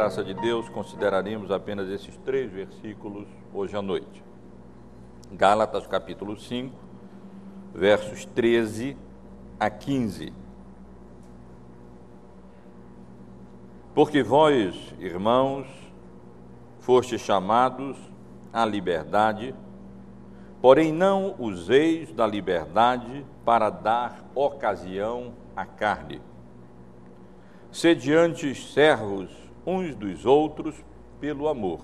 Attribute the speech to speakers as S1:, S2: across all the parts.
S1: graça de Deus, consideraremos apenas esses três versículos hoje à noite. Gálatas capítulo 5, versos 13 a 15. Porque vós, irmãos, fostes chamados à liberdade, porém não useis da liberdade para dar ocasião à carne sediantes servos uns dos outros pelo amor.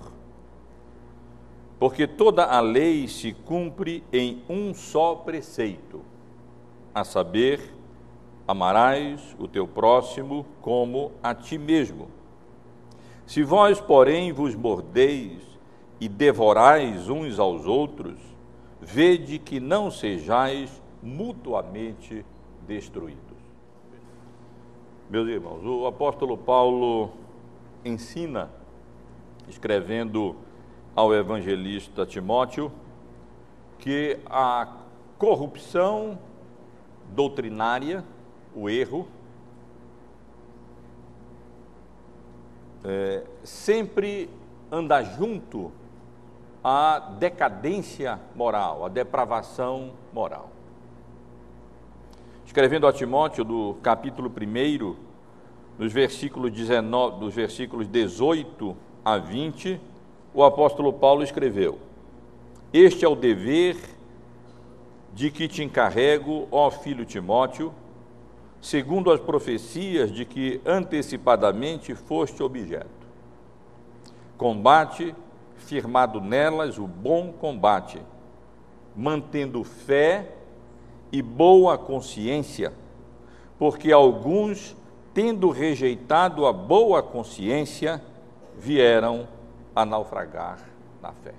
S1: Porque toda a lei se cumpre em um só preceito, a saber, amarás o teu próximo como a ti mesmo. Se vós, porém, vos mordeis e devorais uns aos outros, vede que não sejais mutuamente destruídos. Meus irmãos, o apóstolo Paulo ensina, escrevendo ao evangelista Timóteo, que a corrupção doutrinária, o erro, é, sempre anda junto à decadência moral, à depravação moral. Escrevendo a Timóteo, do capítulo 1, nos versículos, 19, dos versículos 18 a 20, o apóstolo Paulo escreveu: Este é o dever de que te encarrego, ó filho Timóteo, segundo as profecias de que antecipadamente foste objeto. Combate, firmado nelas, o bom combate, mantendo fé e boa consciência, porque alguns, tendo rejeitado a boa consciência, vieram a naufragar na fé.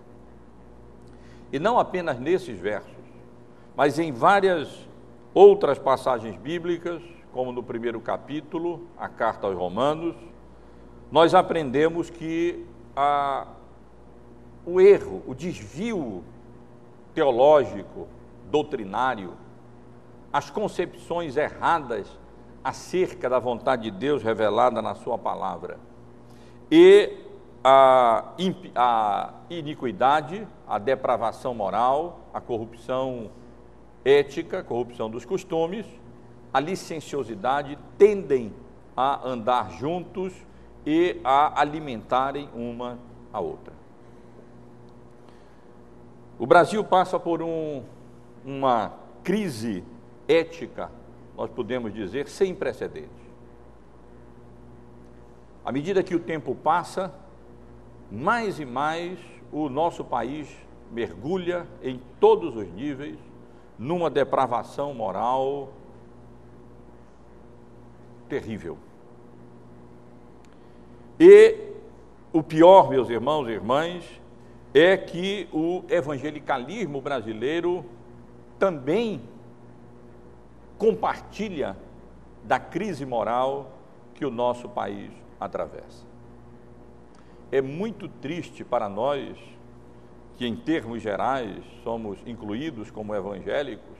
S1: E não apenas nesses versos, mas em várias outras passagens bíblicas, como no primeiro capítulo, a carta aos Romanos, nós aprendemos que a, o erro, o desvio teológico, doutrinário, as concepções erradas acerca da vontade de Deus revelada na Sua palavra. E a, a iniquidade, a depravação moral, a corrupção ética, a corrupção dos costumes, a licenciosidade tendem a andar juntos e a alimentarem uma a outra. O Brasil passa por um, uma crise ética, nós podemos dizer, sem precedentes. À medida que o tempo passa, mais e mais o nosso país mergulha em todos os níveis numa depravação moral terrível. E o pior, meus irmãos e irmãs, é que o evangelicalismo brasileiro também compartilha da crise moral que o nosso país atravessa. É muito triste para nós, que em termos gerais somos incluídos como evangélicos,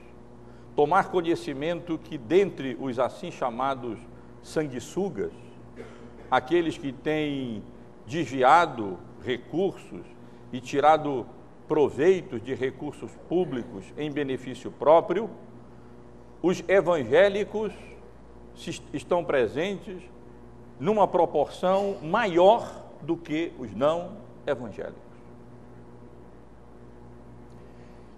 S1: tomar conhecimento que dentre os assim chamados sanguessugas, aqueles que têm desviado recursos e tirado proveitos de recursos públicos em benefício próprio, os evangélicos estão presentes numa proporção maior do que os não evangélicos.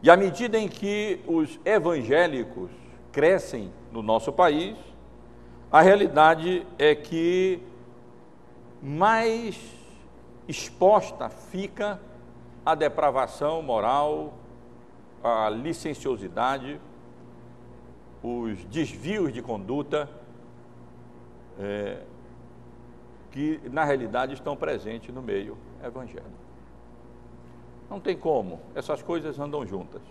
S1: E à medida em que os evangélicos crescem no nosso país, a realidade é que mais exposta fica a depravação moral, a licenciosidade, os desvios de conduta é, que, na realidade, estão presentes no meio evangélico. Não tem como, essas coisas andam juntas.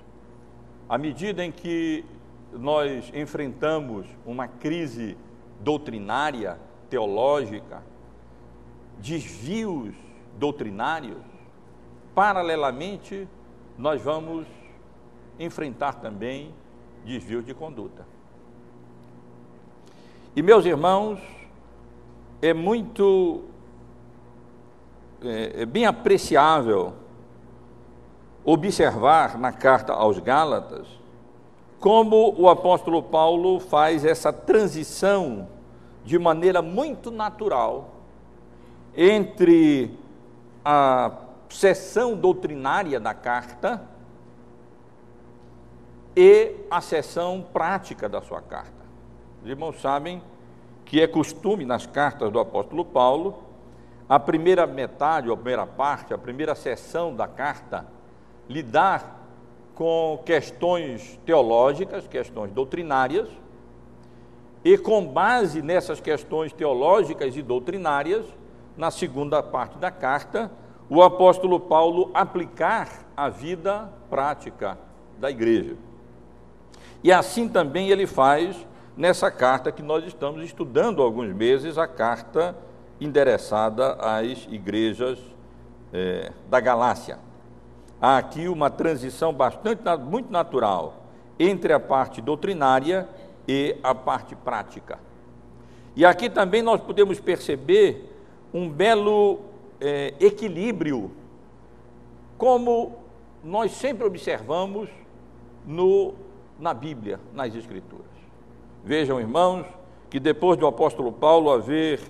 S1: À medida em que nós enfrentamos uma crise doutrinária, teológica, desvios doutrinários, paralelamente, nós vamos enfrentar também desvio de conduta. E meus irmãos, é muito é, é bem apreciável observar na carta aos Gálatas como o apóstolo Paulo faz essa transição de maneira muito natural entre a sessão doutrinária da carta e a sessão prática da sua carta. Os irmãos sabem que é costume nas cartas do apóstolo Paulo, a primeira metade, ou a primeira parte, a primeira sessão da carta, lidar com questões teológicas, questões doutrinárias, e com base nessas questões teológicas e doutrinárias, na segunda parte da carta, o apóstolo Paulo aplicar a vida prática da igreja. E assim também ele faz nessa carta que nós estamos estudando há alguns meses, a carta endereçada às igrejas é, da Galácia. Há aqui uma transição bastante, muito natural entre a parte doutrinária e a parte prática. E aqui também nós podemos perceber um belo é, equilíbrio, como nós sempre observamos no, na Bíblia, nas Escrituras. Vejam, irmãos, que depois do apóstolo Paulo haver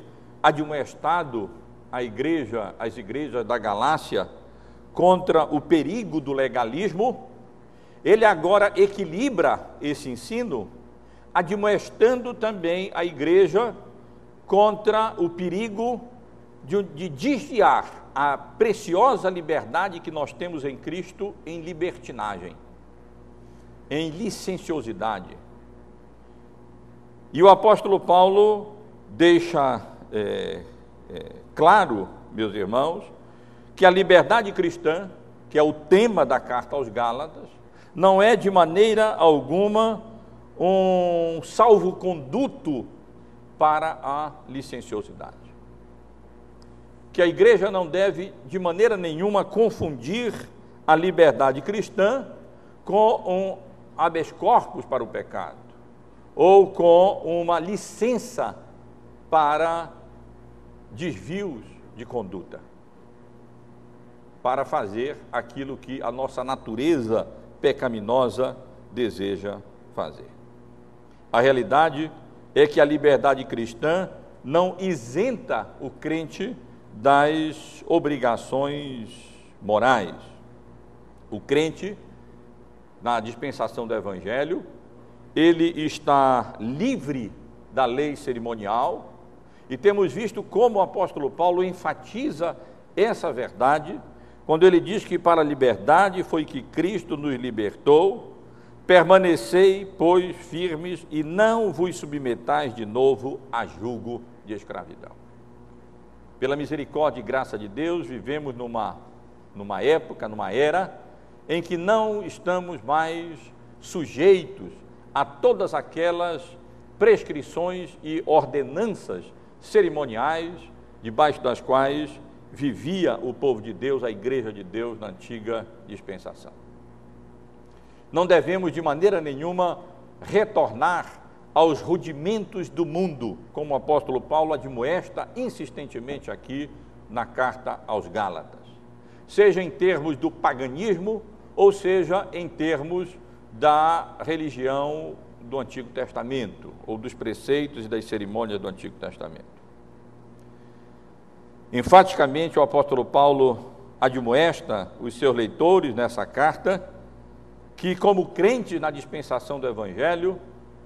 S1: admoestado a igreja, as igrejas da Galácia, contra o perigo do legalismo, ele agora equilibra esse ensino, admoestando também a igreja contra o perigo de, de desviar a preciosa liberdade que nós temos em Cristo em libertinagem, em licenciosidade. E o apóstolo Paulo deixa é, é, claro, meus irmãos, que a liberdade cristã, que é o tema da carta aos Gálatas, não é de maneira alguma um salvo-conduto para a licenciosidade. Que a igreja não deve, de maneira nenhuma, confundir a liberdade cristã com um habeas corpus para o pecado ou com uma licença para desvios de conduta, para fazer aquilo que a nossa natureza pecaminosa deseja fazer. A realidade é que a liberdade cristã não isenta o crente das obrigações morais. O crente, na dispensação do Evangelho, ele está livre da lei cerimonial, e temos visto como o apóstolo Paulo enfatiza essa verdade, quando ele diz que para a liberdade foi que Cristo nos libertou, permanecei, pois, firmes e não vos submetais de novo a julgo de escravidão. Pela misericórdia e graça de Deus, vivemos numa, numa época, numa era, em que não estamos mais sujeitos a todas aquelas prescrições e ordenanças cerimoniais debaixo das quais vivia o povo de Deus, a igreja de Deus na antiga dispensação. Não devemos de maneira nenhuma retornar aos rudimentos do mundo, como o apóstolo Paulo admoesta insistentemente aqui na carta aos Gálatas, seja em termos do paganismo ou seja em termos da religião do Antigo Testamento, ou dos preceitos e das cerimônias do Antigo Testamento. Enfaticamente, o apóstolo Paulo admoesta os seus leitores nessa carta que, como crentes na dispensação do Evangelho,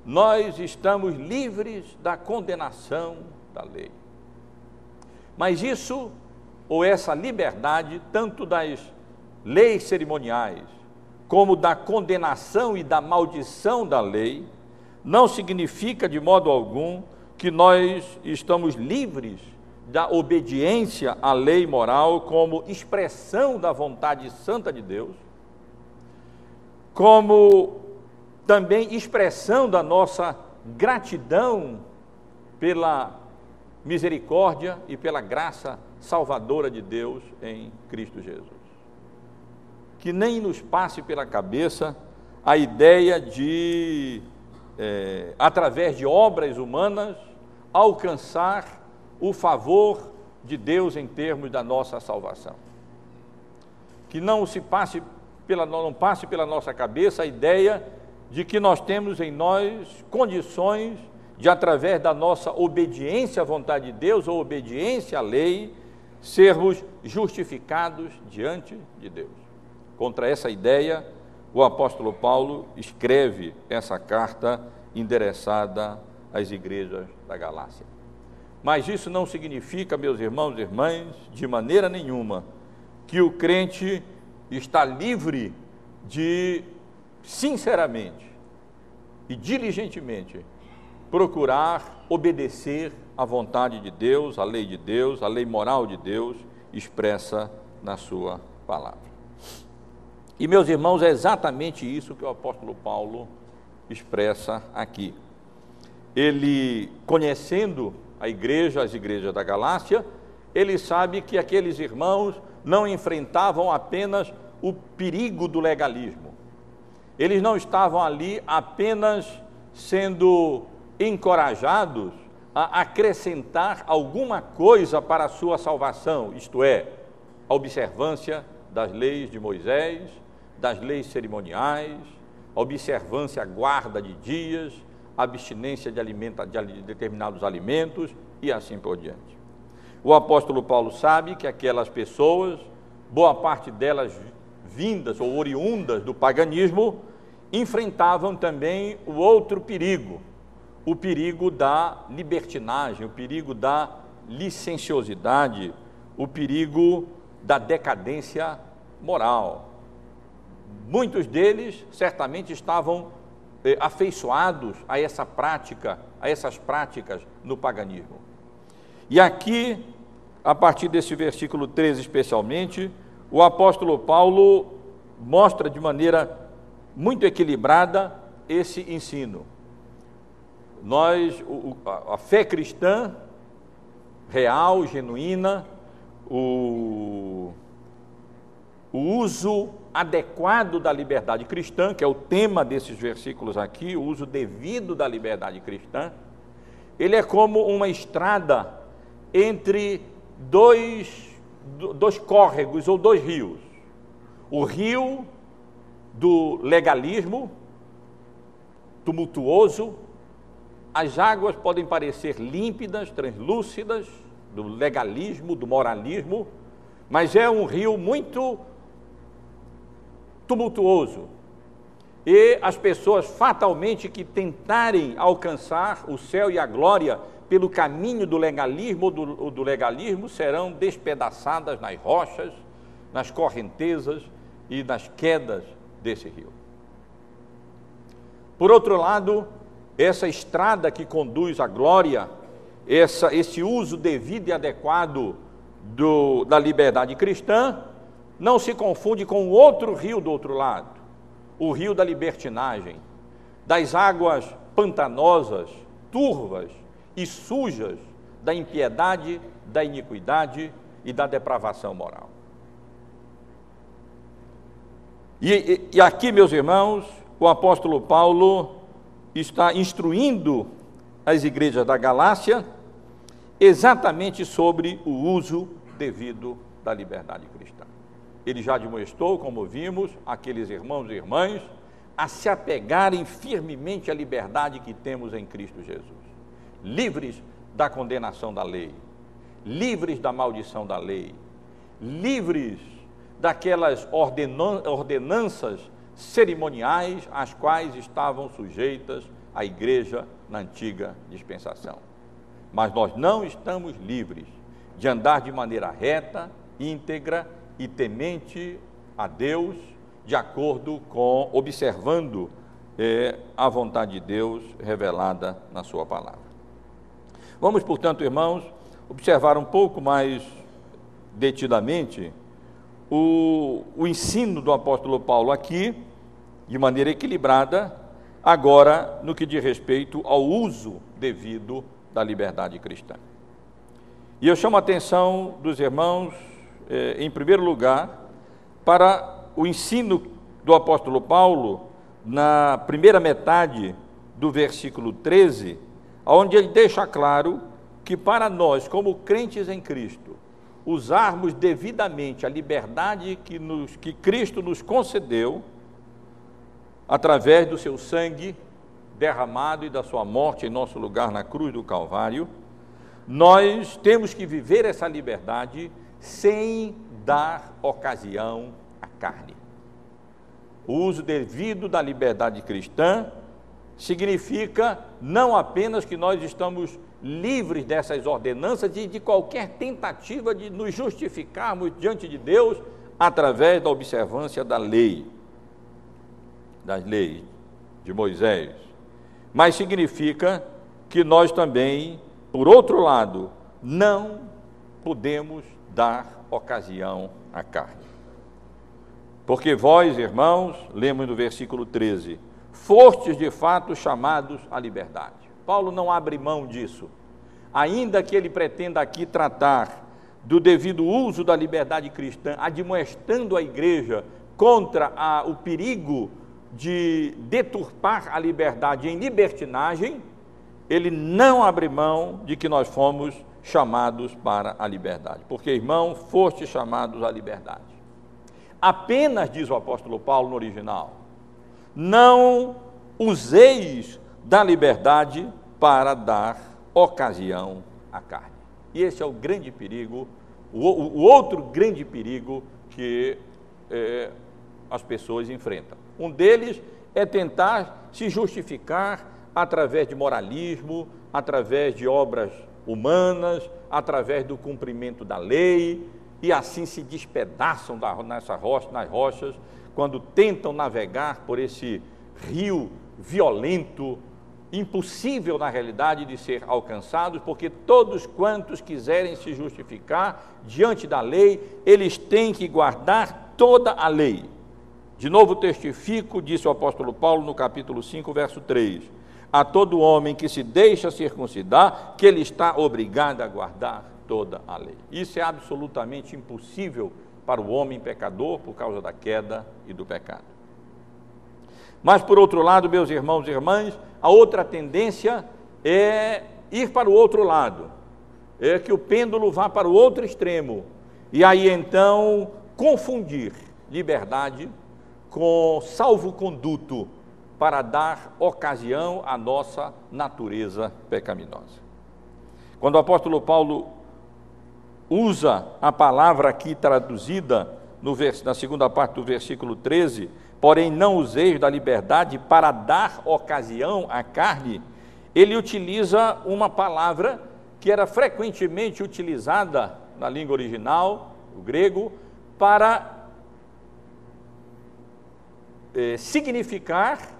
S1: nós estamos livres da condenação da lei. Mas isso, ou essa liberdade, tanto das leis cerimoniais, como da condenação e da maldição da lei, não significa de modo algum que nós estamos livres da obediência à lei moral como expressão da vontade santa de Deus, como também expressão da nossa gratidão pela misericórdia e pela graça salvadora de Deus em Cristo Jesus que nem nos passe pela cabeça a ideia de, é, através de obras humanas, alcançar o favor de Deus em termos da nossa salvação. Que não se passe pela, não passe pela nossa cabeça a ideia de que nós temos em nós condições de, através da nossa obediência à vontade de Deus ou obediência à lei, sermos justificados diante de Deus. Contra essa ideia, o apóstolo Paulo escreve essa carta endereçada às igrejas da Galácia. Mas isso não significa, meus irmãos e irmãs, de maneira nenhuma, que o crente está livre de, sinceramente e diligentemente, procurar obedecer à vontade de Deus, à lei de Deus, à lei moral de Deus expressa na Sua palavra. E, meus irmãos, é exatamente isso que o apóstolo Paulo expressa aqui. Ele, conhecendo a igreja, as igrejas da Galácia, ele sabe que aqueles irmãos não enfrentavam apenas o perigo do legalismo. Eles não estavam ali apenas sendo encorajados a acrescentar alguma coisa para a sua salvação, isto é, a observância das leis de Moisés, das leis cerimoniais, observância, a guarda de dias, abstinência de, alimenta, de determinados alimentos e assim por diante. O apóstolo Paulo sabe que aquelas pessoas, boa parte delas vindas ou oriundas do paganismo, enfrentavam também o outro perigo, o perigo da libertinagem, o perigo da licenciosidade, o perigo da decadência moral. Muitos deles certamente estavam eh, afeiçoados a essa prática, a essas práticas no paganismo. E aqui, a partir desse versículo 13 especialmente, o apóstolo Paulo mostra de maneira muito equilibrada esse ensino. Nós, a fé cristã real, genuína, o, o uso adequado da liberdade cristã, que é o tema desses versículos aqui, o uso devido da liberdade cristã, ele é como uma estrada entre dois, dois córregos ou dois rios. O rio do legalismo, tumultuoso, as águas podem parecer límpidas, translúcidas, do legalismo, do moralismo, mas é um rio muito tumultuoso. E as pessoas fatalmente que tentarem alcançar o céu e a glória pelo caminho do legalismo ou do, do legalismo serão despedaçadas nas rochas, nas correntezas e nas quedas desse rio. Por outro lado, essa estrada que conduz à glória, essa, esse uso devido e adequado do, da liberdade cristã, não se confunde com o outro rio do outro lado, o rio da libertinagem, das águas pantanosas, turvas e sujas da impiedade, da iniquidade e da depravação moral. E, e, aqui, meus irmãos, o apóstolo Paulo está instruindo as igrejas da Galácia exatamente sobre o uso devido da liberdade cristã. Ele já demonstrou, como vimos, aqueles irmãos e irmãs a se apegarem firmemente à liberdade que temos em Cristo Jesus, livres da condenação da lei, livres da maldição da lei, livres daquelas ordenanças cerimoniais às quais estavam sujeitas a igreja na antiga dispensação. Mas nós não estamos livres de andar de maneira reta, íntegra e temente a Deus, de acordo com, observando é, a vontade de Deus revelada na Sua palavra. Vamos, portanto, irmãos, observar um pouco mais detidamente o, o ensino do apóstolo Paulo aqui, de maneira equilibrada, agora no que diz respeito ao uso devido da liberdade cristã. E eu chamo a atenção dos irmãos eh, em primeiro lugar, para o ensino do apóstolo Paulo, na primeira metade do versículo 13, onde ele deixa claro que para nós, como crentes em Cristo, usarmos devidamente a liberdade que, nos, que Cristo nos concedeu, através do seu sangue derramado e da sua morte em nosso lugar na cruz do Calvário, nós temos que viver essa liberdade sem dar ocasião à carne. O uso devido da liberdade cristã significa não apenas que nós estamos livres dessas ordenanças e de qualquer tentativa de nos justificarmos diante de Deus através da observância da lei, das leis de Moisés, mas significa que nós também, por outro lado, não podemos dar ocasião à carne. Porque vós, irmãos, lemos no versículo 13, fostes de fato chamados à liberdade. Paulo não abre mão disso, ainda que ele pretenda aqui tratar do devido uso da liberdade cristã, admoestando a igreja contra a, o perigo de deturpar a liberdade em libertinagem, ele não abre mão de que nós fomos chamados para a liberdade. Porque, irmão, foste chamados à liberdade. Apenas, diz o apóstolo Paulo no original, não useis da liberdade para dar ocasião à carne. E esse é o grande perigo, o, o outro grande perigo que é, as pessoas enfrentam. Um deles é tentar se justificar através de moralismo, através de obras humanas, através do cumprimento da lei, e assim se despedaçam nessa rocha, nas rochas, quando tentam navegar por esse rio violento, impossível na realidade de ser alcançados, porque todos quantos quiserem se justificar diante da lei, eles têm que guardar toda a lei. De novo testifico, disse o apóstolo Paulo no capítulo 5, verso 3, a todo homem que se deixa circuncidar, que ele está obrigado a guardar toda a lei. Isso é absolutamente impossível para o homem pecador por causa da queda e do pecado. Mas, por outro lado, meus irmãos e irmãs, a outra tendência é ir para o outro lado, é que o pêndulo vá para o outro extremo, e aí então confundir liberdade com salvo-conduto para dar ocasião à nossa natureza pecaminosa. Quando o apóstolo Paulo usa a palavra aqui traduzida no na segunda parte do versículo 13, porém não useis da liberdade para dar ocasião à carne, ele utiliza uma palavra que era frequentemente utilizada na língua original, o grego, para eh, significar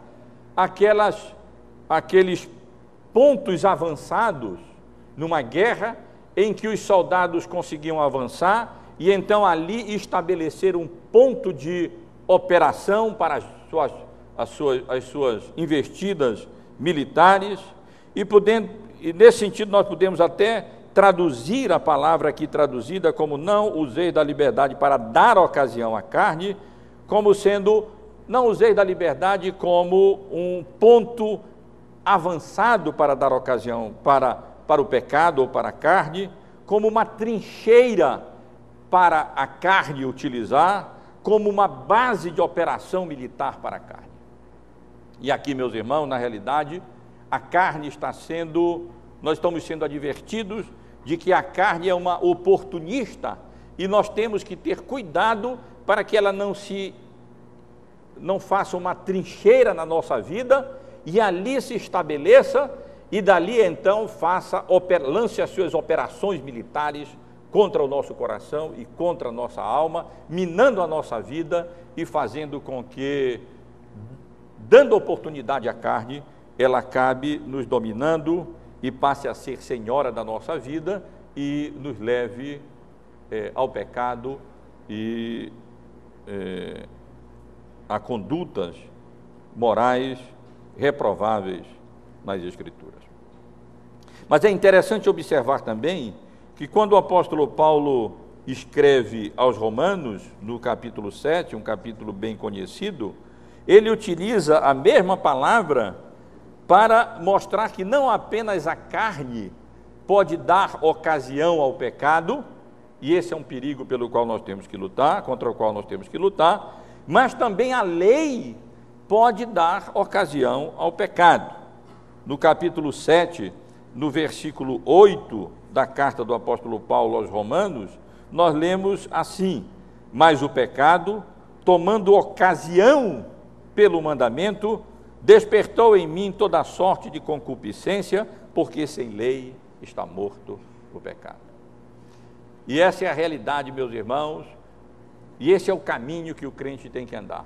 S1: aquelas, aqueles pontos avançados numa guerra em que os soldados conseguiam avançar e então ali estabelecer um ponto de operação para as suas, as suas, as suas investidas militares, e, podendo, e nesse sentido nós podemos até traduzir a palavra aqui traduzida como não usei da liberdade para dar ocasião à carne, como sendo não usei da liberdade como um ponto avançado para dar ocasião para, para o pecado ou para a carne, como uma trincheira para a carne utilizar, como uma base de operação militar para a carne. E aqui, meus irmãos, na realidade, a carne está sendo, nós estamos sendo advertidos de que a carne é uma oportunista e nós temos que ter cuidado para que ela não se não faça uma trincheira na nossa vida e ali se estabeleça e dali então faça lance as suas operações militares contra o nosso coração e contra a nossa alma, minando a nossa vida e fazendo com que, dando oportunidade à carne, ela acabe nos dominando e passe a ser senhora da nossa vida e nos leve é, ao pecado e é, a condutas morais reprováveis nas Escrituras. Mas é interessante observar também que quando o apóstolo Paulo escreve aos Romanos, no capítulo 7, um capítulo bem conhecido, ele utiliza a mesma palavra para mostrar que não apenas a carne pode dar ocasião ao pecado, e esse é um perigo pelo qual nós temos que lutar, contra o qual nós temos que lutar, mas também a lei pode dar ocasião ao pecado. No capítulo 7, no versículo 8 da carta do apóstolo Paulo aos Romanos, nós lemos assim: Mas o pecado, tomando ocasião pelo mandamento, despertou em mim toda sorte de concupiscência, porque sem lei está morto o pecado. E essa é a realidade, meus irmãos, e esse é o caminho que o crente tem que andar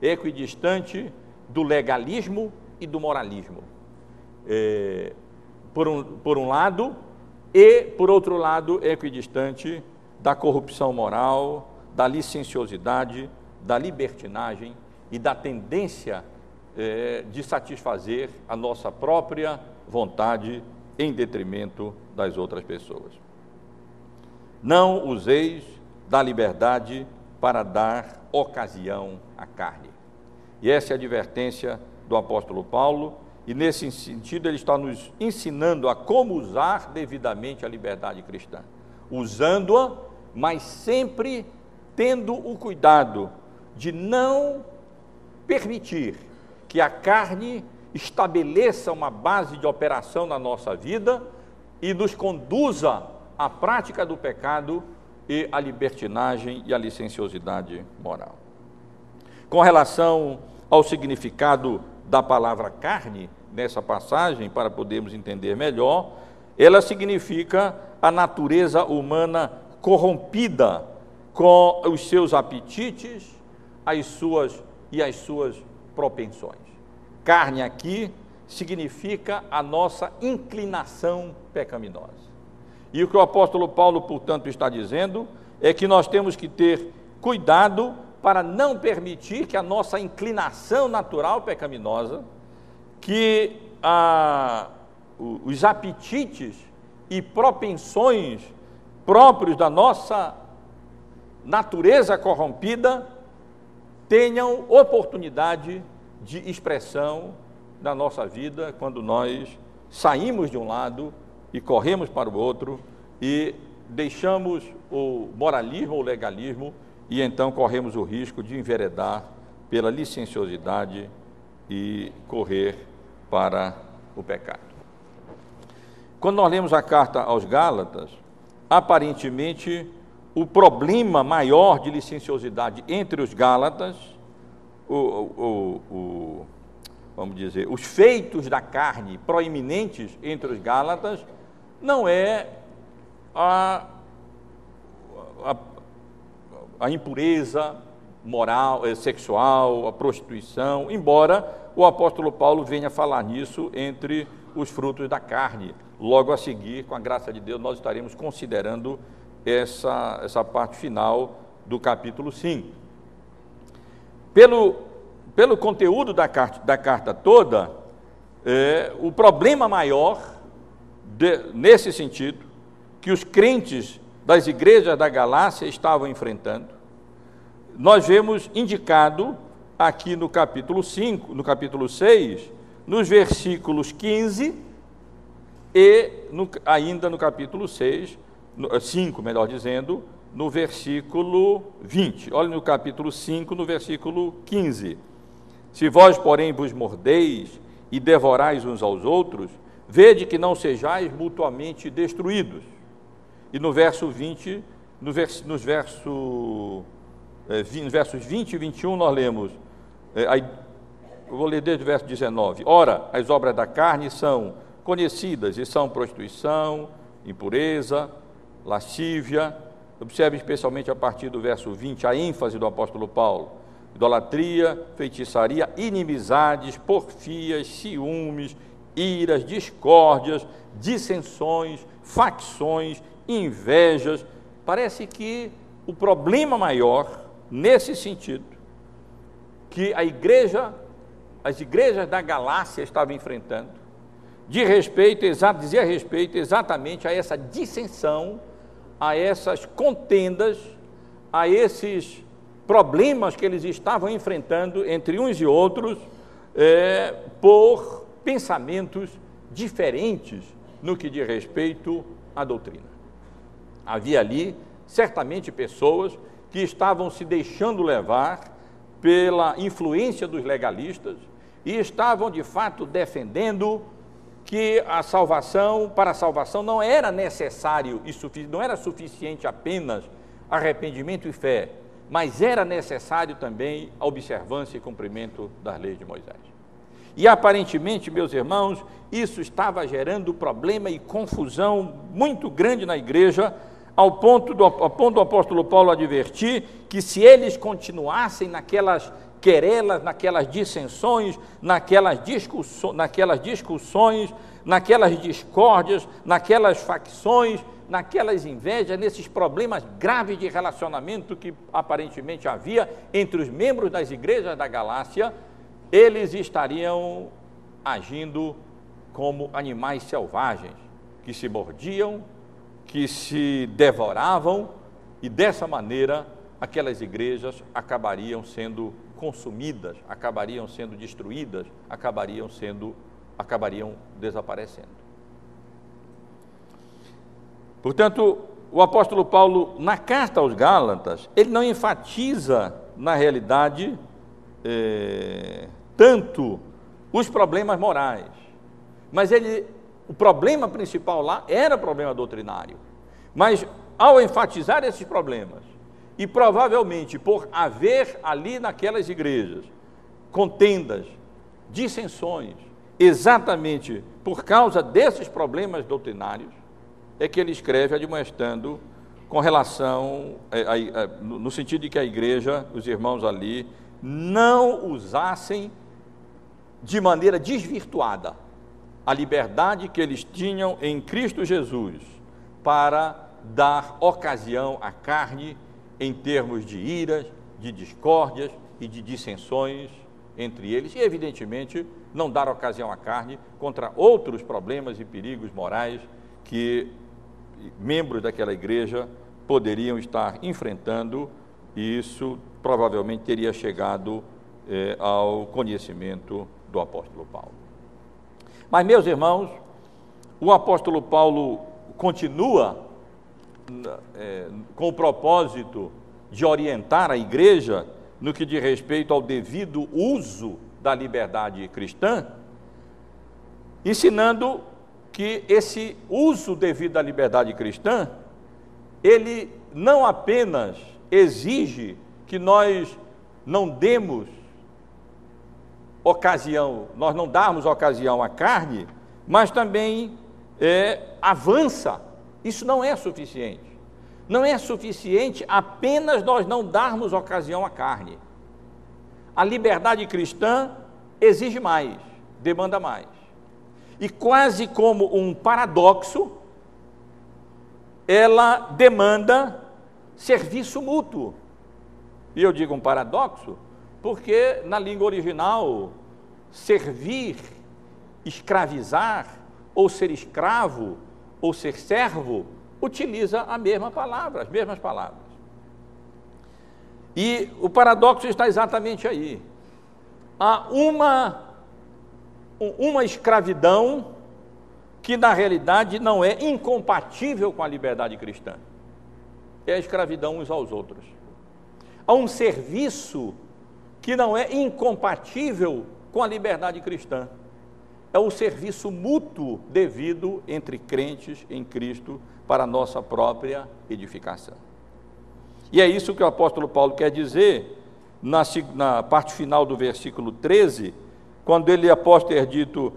S1: equidistante do legalismo e do moralismo. É, por, um, por um lado, e, por outro lado, equidistante da corrupção moral, da licenciosidade, da libertinagem e da tendência é, de satisfazer a nossa própria vontade em detrimento das outras pessoas. Não useis da liberdade para dar ocasião à carne. E essa é a advertência do apóstolo Paulo, e nesse sentido ele está nos ensinando a como usar devidamente a liberdade cristã, usando-a, mas sempre tendo o cuidado de não permitir que a carne estabeleça uma base de operação na nossa vida e nos conduza à prática do pecado e à libertinagem e à licenciosidade moral. Com relação ao significado da palavra carne nessa passagem, para podermos entender melhor, ela significa a natureza humana corrompida com os seus apetites, as suas e as suas propensões. Carne aqui significa a nossa inclinação pecaminosa. E o que o apóstolo Paulo, portanto, está dizendo é que nós temos que ter cuidado para não permitir que a nossa inclinação natural pecaminosa, que a, os apetites e propensões próprios da nossa natureza corrompida tenham oportunidade de expressão na nossa vida quando nós saímos de um lado e corremos para o outro e deixamos o moralismo ou legalismo e então corremos o risco de enveredar pela licenciosidade e correr para o pecado. Quando nós lemos a carta aos Gálatas, aparentemente o problema maior de licenciosidade entre os Gálatas, o, o, o, vamos dizer, os feitos da carne proeminentes entre os Gálatas, não é a, a a impureza moral, eh, sexual, a prostituição, embora o apóstolo Paulo venha falar nisso entre os frutos da carne. Logo a seguir, com a graça de Deus, nós estaremos considerando essa, essa parte final do capítulo 5. Pelo, pelo conteúdo da carta, da carta toda, é, o problema maior, de, nesse sentido, que os crentes das igrejas da Galácia estavam enfrentando, nós vemos indicado aqui no capítulo 5, no capítulo 6, nos versículos 15 e no, ainda no capítulo 6, no, 5, melhor dizendo, no versículo 20. Olha no capítulo 5, no versículo 15. Se vós, porém, vos mordeis e devorais uns aos outros, vede que não sejais mutuamente destruídos. E no verso 20, no vers, nos verso, é, versos 20 e 21, nós lemos, é, aí, eu vou ler desde o verso 19. Ora, as obras da carne são conhecidas e são prostituição, impureza, lascívia. Observe especialmente a partir do verso 20 a ênfase do apóstolo Paulo: idolatria, feitiçaria, inimizades, porfias, ciúmes, iras, discórdias, dissensões, facções, invejas. Parece que o problema maior, nesse sentido, que a igreja, as igrejas da Galácia estavam enfrentando, de respeito, dizia respeito exatamente a essa dissensão, a essas contendas, a esses problemas que eles estavam enfrentando entre uns e outros, é, por pensamentos diferentes no que diz respeito à doutrina. Havia ali, certamente, pessoas que estavam se deixando levar pela influência dos legalistas e estavam, de fato, defendendo que a salvação, para a salvação, não era necessário e não era suficiente apenas arrependimento e fé, mas era necessário também a observância e cumprimento das leis de Moisés. E aparentemente, meus irmãos, isso estava gerando problema e confusão muito grande na igreja, ao ponto do, ao ponto do apóstolo Paulo advertir que se eles continuassem naquelas querelas, naquelas dissensões, naquelas, discussões, naquelas discussões, naquelas discórdias, naquelas facções, naquelas invejas, nesses problemas graves de relacionamento que aparentemente havia entre os membros das igrejas da Galácia, eles estariam agindo como animais selvagens, que se mordiam, que se devoravam, e dessa maneira aquelas igrejas acabariam sendo consumidas, acabariam sendo destruídas, acabariam sendo acabariam desaparecendo. Portanto, o apóstolo Paulo, na carta aos Gálatas, ele não enfatiza, na realidade, é, tanto os problemas morais, mas ele, o problema principal lá era problema doutrinário. Mas, ao enfatizar esses problemas, e provavelmente por haver ali naquelas igrejas contendas, dissensões, exatamente por causa desses problemas doutrinários, é que ele escreve admoestando com relação, é, a, no sentido de que a igreja, os irmãos ali, não usassem de maneira desvirtuada a liberdade que eles tinham em Cristo Jesus para dar ocasião à carne em termos de iras, de discórdias e de dissensões entre eles, e evidentemente não dar ocasião à carne contra outros problemas e perigos morais que membros daquela igreja poderiam estar enfrentando, e isso provavelmente teria chegado eh, ao conhecimento do apóstolo Paulo. Mas, meus irmãos, o apóstolo Paulo continua é, com o propósito de orientar a igreja no que diz respeito ao devido uso da liberdade cristã, ensinando que esse uso devido à liberdade cristã, ele não apenas exige que nós não demos ocasião, nós não darmos ocasião à carne, mas também é, avança. Isso não é suficiente. Não é suficiente apenas nós não darmos ocasião à carne. A liberdade cristã exige mais, demanda mais. E quase como um paradoxo, ela demanda serviço mútuo. E eu digo um paradoxo porque na língua original, servir, escravizar, ou ser escravo, ou ser servo, utiliza a mesma palavra, as mesmas palavras. E o paradoxo está exatamente aí. Há uma, uma escravidão que, na realidade, não é incompatível com a liberdade cristã. É a escravidão uns aos outros. Há um serviço que não é incompatível com a liberdade cristã. É o serviço mútuo devido entre crentes em Cristo para a nossa própria edificação. E é isso que o apóstolo Paulo quer dizer na, na parte final do versículo 13, quando ele, após ter dito,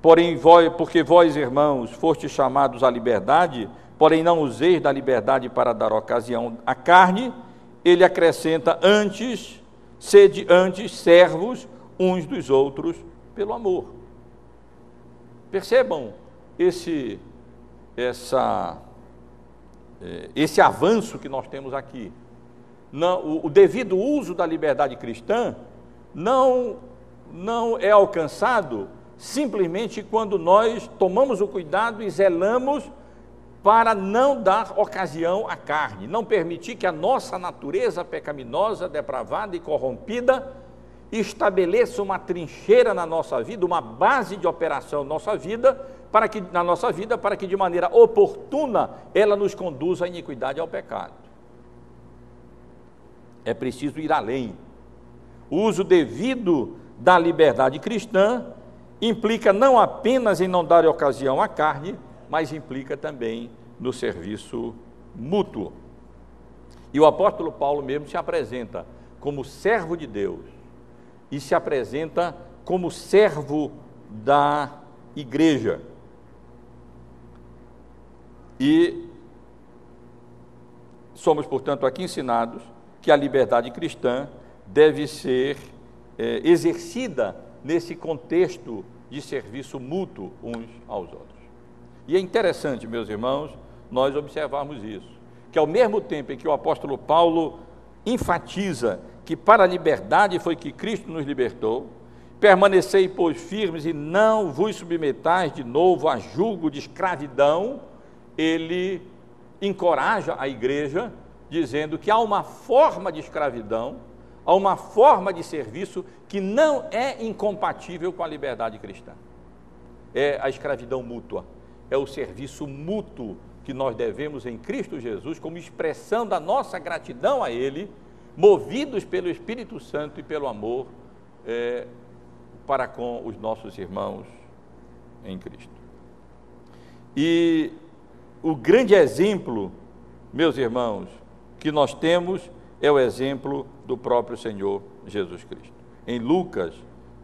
S1: porém, vós, porque vós, irmãos, fostes chamados à liberdade, porém não useis da liberdade para dar ocasião à carne, ele acrescenta antes Sede antes servos uns dos outros pelo amor. Percebam esse, essa, é, esse avanço que nós temos aqui. Não, o, o devido uso da liberdade cristã não, não é alcançado simplesmente quando nós tomamos o cuidado e zelamos para não dar ocasião à carne, não permitir que a nossa natureza pecaminosa, depravada e corrompida estabeleça uma trincheira na nossa vida, uma base de operação na nossa vida, para que na nossa vida, para que de maneira oportuna ela nos conduza à iniquidade e ao pecado. É preciso ir além. O uso devido da liberdade cristã implica não apenas em não dar ocasião à carne, mas implica também no serviço mútuo. E o apóstolo Paulo mesmo se apresenta como servo de Deus e se apresenta como servo da igreja. E somos, portanto, aqui ensinados que a liberdade cristã deve ser é, exercida nesse contexto de serviço mútuo uns aos outros. E é interessante, meus irmãos, nós observarmos isso, que ao mesmo tempo em que o apóstolo Paulo enfatiza que para a liberdade foi que Cristo nos libertou, permanecei, pois, firmes e não vos submetais de novo a julgo de escravidão, ele encoraja a igreja, dizendo que há uma forma de escravidão, há uma forma de serviço que não é incompatível com a liberdade cristã. É a escravidão mútua, é o serviço mútuo que nós devemos em Cristo Jesus como expressão da nossa gratidão a Ele, movidos pelo Espírito Santo e pelo amor é, para com os nossos irmãos em Cristo. E o grande exemplo, meus irmãos, que nós temos é o exemplo do próprio Senhor Jesus Cristo. Em Lucas,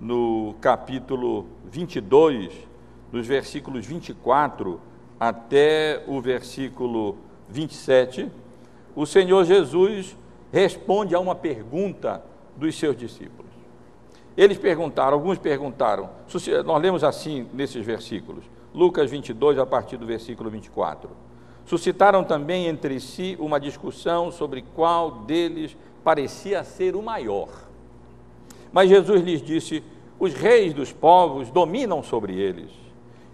S1: no capítulo 22, nos versículos 24 até o versículo 27, o Senhor Jesus responde a uma pergunta dos seus discípulos. Eles perguntaram, alguns perguntaram, nós lemos assim nesses versículos, Lucas 22, a partir do versículo 24. Suscitaram também entre si uma discussão sobre qual deles parecia ser o maior. Mas Jesus lhes disse: Os reis dos povos dominam sobre eles,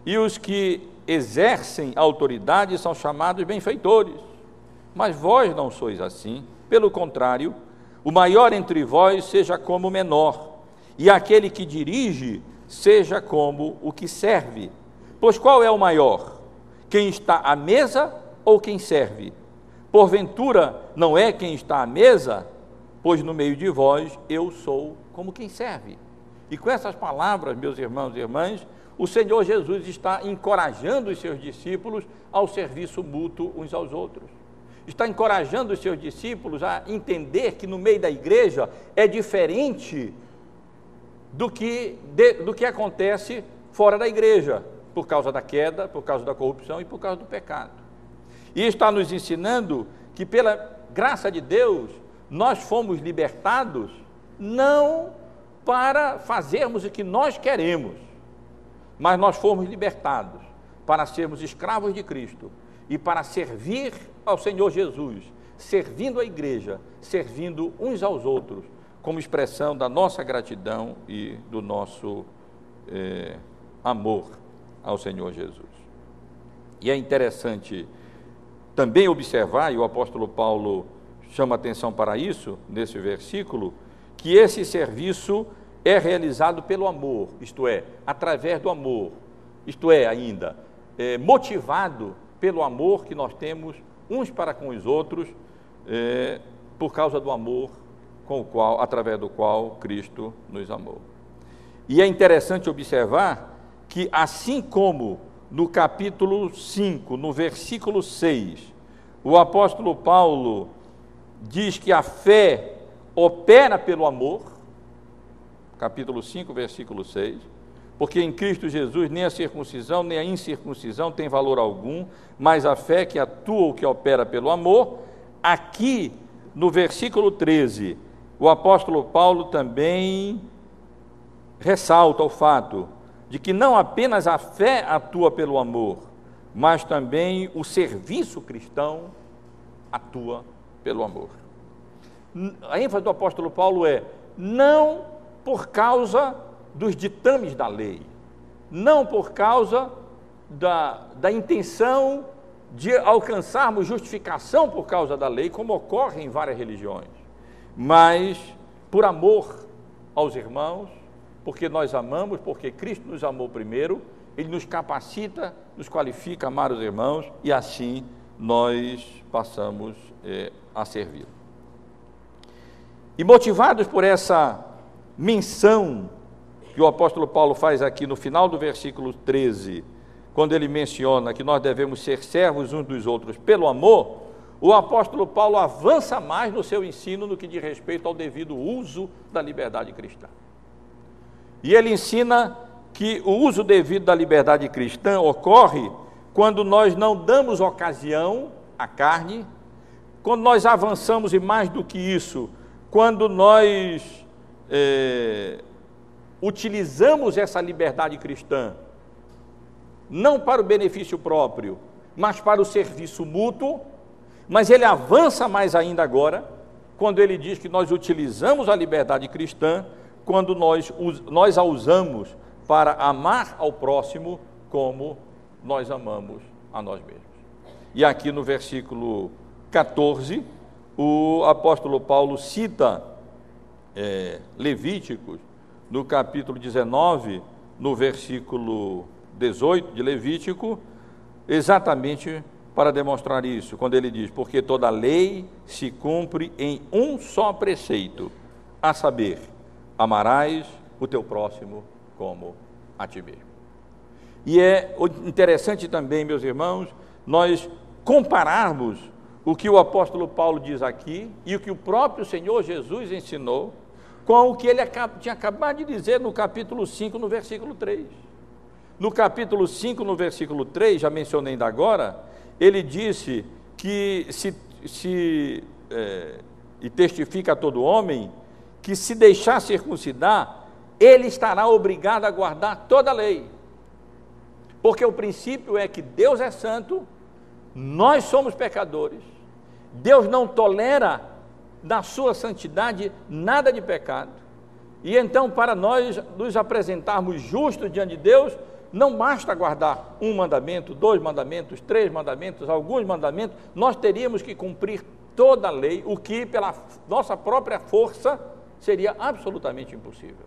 S1: e os que exercem autoridade são chamados benfeitores. Mas vós não sois assim. Pelo contrário, o maior entre vós seja como o menor, e aquele que dirige seja como o que serve. Pois qual é o maior? Quem está à mesa ou quem serve? Porventura não é quem está à mesa, pois no meio de vós eu sou como quem serve. E com essas palavras, meus irmãos e irmãs, o Senhor Jesus está encorajando os seus discípulos ao serviço mútuo uns aos outros. Está encorajando os seus discípulos a entender que no meio da igreja é diferente do que, de, do que acontece fora da igreja por causa da queda, por causa da corrupção e por causa do pecado. E está nos ensinando que, pela graça de Deus, nós fomos libertados não para fazermos o que nós queremos, mas nós fomos libertados para sermos escravos de Cristo e para servir ao Senhor Jesus, servindo a igreja, servindo uns aos outros, como expressão da nossa gratidão e do nosso eh, amor ao Senhor Jesus. E é interessante também observar, e o apóstolo Paulo chama atenção para isso nesse versículo, que esse serviço é realizado pelo amor, isto é, através do amor, isto é, ainda, é, motivado pelo amor que nós temos uns para com os outros, é, por causa do amor com o qual, através do qual Cristo nos amou. E é interessante observar que, assim como no capítulo 5, no versículo 6, o apóstolo Paulo diz que a fé opera pelo amor, capítulo 5, versículo 6, porque em Cristo Jesus nem a circuncisão nem a incircuncisão tem valor algum, mas a fé que atua ou que opera pelo amor, aqui no versículo 13, o apóstolo Paulo também ressalta o fato de que não apenas a fé atua pelo amor, mas também o serviço cristão atua pelo amor. A ênfase do apóstolo Paulo é não por causa dos ditames da lei, não por causa da, da intenção de alcançarmos justificação por causa da lei, como ocorre em várias religiões, mas por amor aos irmãos, porque nós amamos, porque Cristo nos amou primeiro, Ele nos capacita, nos qualifica a amar os irmãos e assim nós passamos é, a servir. E motivados por essa menção que o apóstolo Paulo faz aqui no final do versículo 13, quando ele menciona que nós devemos ser servos uns dos outros pelo amor, o apóstolo Paulo avança mais no seu ensino no que diz respeito ao devido uso da liberdade cristã. E ele ensina que o uso devido da liberdade cristã ocorre quando nós não damos ocasião à carne, quando nós avançamos e mais do que isso, quando nós é, utilizamos essa liberdade cristã não para o benefício próprio, mas para o serviço mútuo, mas ele avança mais ainda agora, quando ele diz que nós utilizamos a liberdade cristã quando nós, nós a usamos para amar ao próximo como nós amamos a nós mesmos. E aqui no versículo 14, o apóstolo Paulo cita é, Levíticos, no capítulo 19, no versículo 18 de Levítico, exatamente para demonstrar isso, quando ele diz: Porque toda lei se cumpre em um só preceito, a saber, amarás o teu próximo como a ti mesmo. E é interessante também, meus irmãos, nós compararmos o que o apóstolo Paulo diz aqui e o que o próprio Senhor Jesus ensinou com o que ele tinha acabado de dizer no capítulo 5, no versículo 3. No capítulo 5, no versículo 3, já mencionei ainda agora, ele disse que se, se é, e testifica a todo homem que se deixar circuncidar, ele estará obrigado a guardar toda a lei. Porque o princípio é que Deus é santo, nós somos pecadores, Deus não tolera da sua santidade nada de pecado. E então, para nós nos apresentarmos justos diante de Deus, não basta guardar um mandamento, dois mandamentos, três mandamentos, alguns mandamentos, nós teríamos que cumprir toda a lei, o que pela nossa própria força seria absolutamente impossível.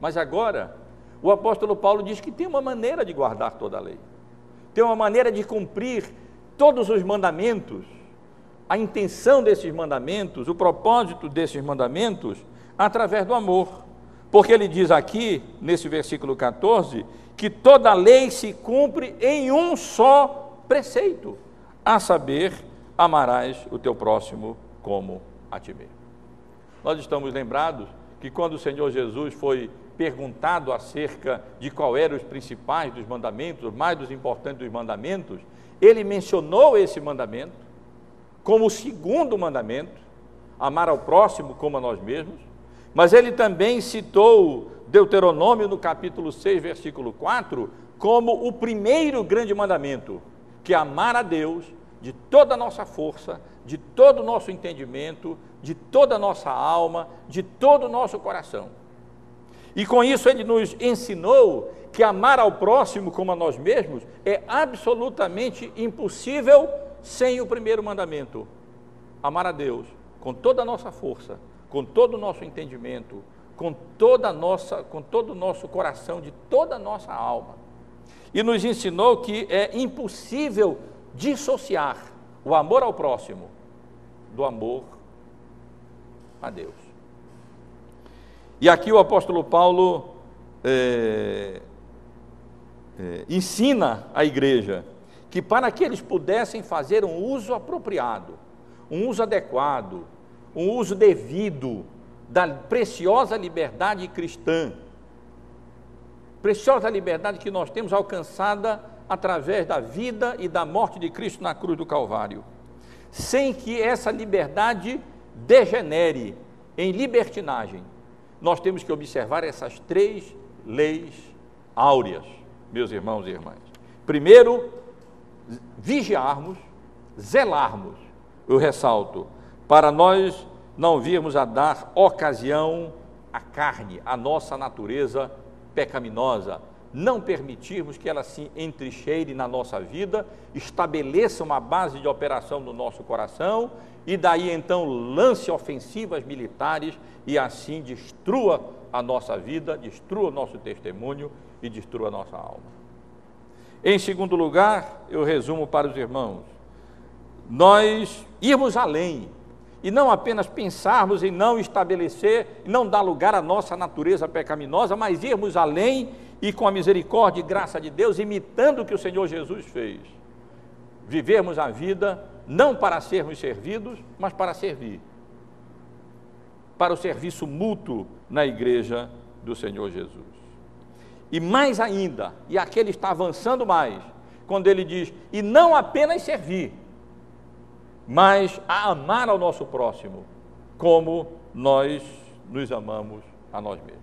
S1: Mas agora, o apóstolo Paulo diz que tem uma maneira de guardar toda a lei, tem uma maneira de cumprir todos os mandamentos a intenção desses mandamentos, o propósito desses mandamentos, através do amor. Porque ele diz aqui, nesse versículo 14, que toda lei se cumpre em um só preceito, a saber, amarás o teu próximo como a ti mesmo. Nós estamos lembrados que quando o Senhor Jesus foi perguntado acerca de qual eram os principais dos mandamentos, os mais dos importantes dos mandamentos, ele mencionou esse mandamento, como o segundo mandamento, amar ao próximo como a nós mesmos, mas ele também citou Deuteronômio no capítulo 6, versículo 4, como o primeiro grande mandamento, que é amar a Deus de toda a nossa força, de todo o nosso entendimento, de toda a nossa alma, de todo o nosso coração. E com isso ele nos ensinou que amar ao próximo como a nós mesmos é absolutamente impossível sem o primeiro mandamento: amar a Deus com toda a nossa força, com todo o nosso entendimento, com toda nossa, com todo o nosso coração, de toda a nossa alma. E nos ensinou que é impossível dissociar o amor ao próximo do amor a Deus. E aqui o apóstolo Paulo é, é, ensina a igreja que para que eles pudessem fazer um uso apropriado, um uso adequado, um uso devido da preciosa liberdade cristã, preciosa liberdade que nós temos alcançada através da vida e da morte de Cristo na cruz do Calvário, sem que essa liberdade degenere em libertinagem. Nós temos que observar essas três leis áureas, meus irmãos e irmãs. Primeiro, vigiarmos, zelarmos, eu ressalto, para nós não virmos a dar ocasião à carne, à nossa natureza pecaminosa, não permitirmos que ela se entricheire na nossa vida, estabeleça uma base de operação no nosso coração e daí então lance ofensivas militares e assim destrua a nossa vida, destrua o nosso testemunho e destrua a nossa alma. Em segundo lugar, eu resumo para os irmãos, nós irmos além e não apenas pensarmos em não estabelecer, não dar lugar à nossa natureza pecaminosa, mas irmos além e com a misericórdia e graça de Deus, imitando o que o Senhor Jesus fez. Vivermos a vida não para sermos servidos, mas para servir. Para o serviço mútuo na igreja do Senhor Jesus. E mais ainda, e aqui ele está avançando mais, quando ele diz: e não apenas servir, mas a amar ao nosso próximo, como nós nos amamos a nós mesmos.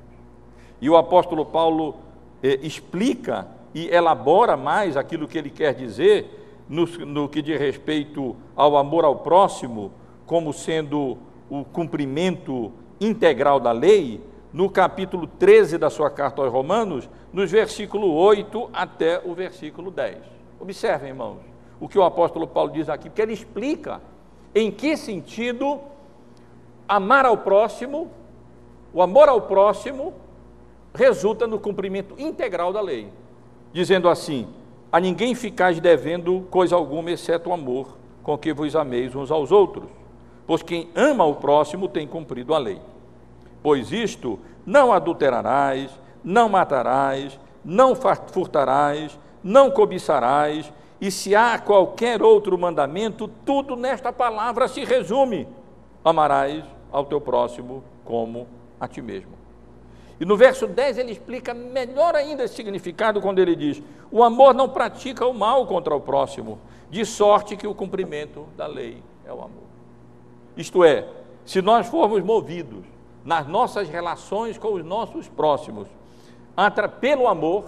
S1: E o apóstolo Paulo eh, explica e elabora mais aquilo que ele quer dizer no, no que diz respeito ao amor ao próximo, como sendo o cumprimento integral da lei, no capítulo 13 da sua carta aos Romanos, nos versículo 8 até o versículo 10. Observem, irmãos, o que o apóstolo Paulo diz aqui, porque ele explica em que sentido amar ao próximo, o amor ao próximo, resulta no cumprimento integral da lei, dizendo assim: a ninguém ficais devendo coisa alguma, exceto o amor com que vos ameis uns aos outros, pois quem ama o próximo tem cumprido a lei. Pois isto não adulterarás, não matarás, não furtarás, não cobiçarás, e se há qualquer outro mandamento, tudo nesta palavra se resume: amarás ao teu próximo como a ti mesmo. E no verso 10 ele explica melhor ainda esse significado quando ele diz: O amor não pratica o mal contra o próximo, de sorte que o cumprimento da lei é o amor. Isto é, se nós formos movidos nas nossas relações com os nossos próximos, pelo amor,